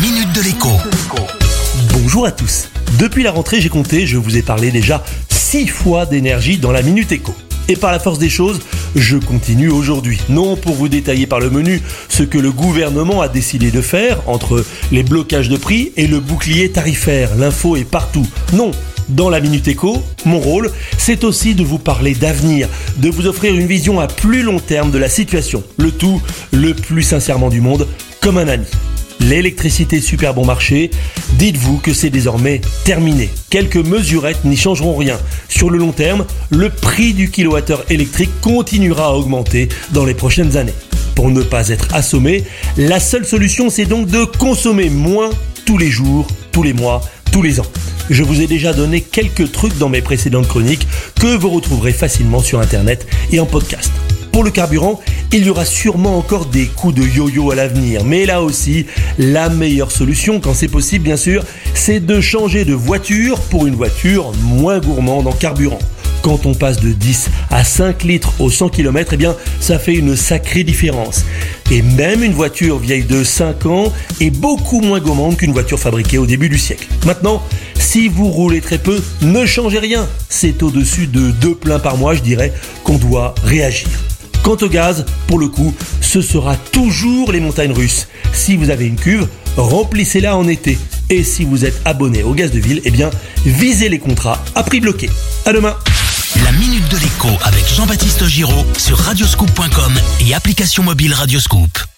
minute de l'écho. Bonjour à tous. Depuis la rentrée, j'ai compté, je vous ai parlé déjà 6 fois d'énergie dans la Minute Éco. Et par la force des choses, je continue aujourd'hui. Non pour vous détailler par le menu ce que le gouvernement a décidé de faire entre les blocages de prix et le bouclier tarifaire. L'info est partout. Non, dans la Minute Éco, mon rôle, c'est aussi de vous parler d'avenir, de vous offrir une vision à plus long terme de la situation. Le tout, le plus sincèrement du monde, comme un ami l'électricité super bon marché, dites-vous que c'est désormais terminé. Quelques mesurettes n'y changeront rien. Sur le long terme, le prix du kilowattheure électrique continuera à augmenter dans les prochaines années. Pour ne pas être assommé, la seule solution c'est donc de consommer moins tous les jours, tous les mois, tous les ans. Je vous ai déjà donné quelques trucs dans mes précédentes chroniques que vous retrouverez facilement sur internet et en podcast. Pour le carburant, il y aura sûrement encore des coups de yo-yo à l'avenir, mais là aussi, la meilleure solution, quand c'est possible bien sûr, c'est de changer de voiture pour une voiture moins gourmande en carburant. Quand on passe de 10 à 5 litres au 100 km, eh bien, ça fait une sacrée différence. Et même une voiture vieille de 5 ans est beaucoup moins gourmande qu'une voiture fabriquée au début du siècle. Maintenant, si vous roulez très peu, ne changez rien. C'est au-dessus de deux pleins par mois, je dirais, qu'on doit réagir. Quant au gaz, pour le coup, ce sera toujours les montagnes russes. Si vous avez une cuve, remplissez-la en été. Et si vous êtes abonné au gaz de ville, eh bien, visez les contrats à prix bloqué. À demain La Minute de l'écho avec Jean-Baptiste Giraud sur radioscoop.com et application mobile Radioscoop.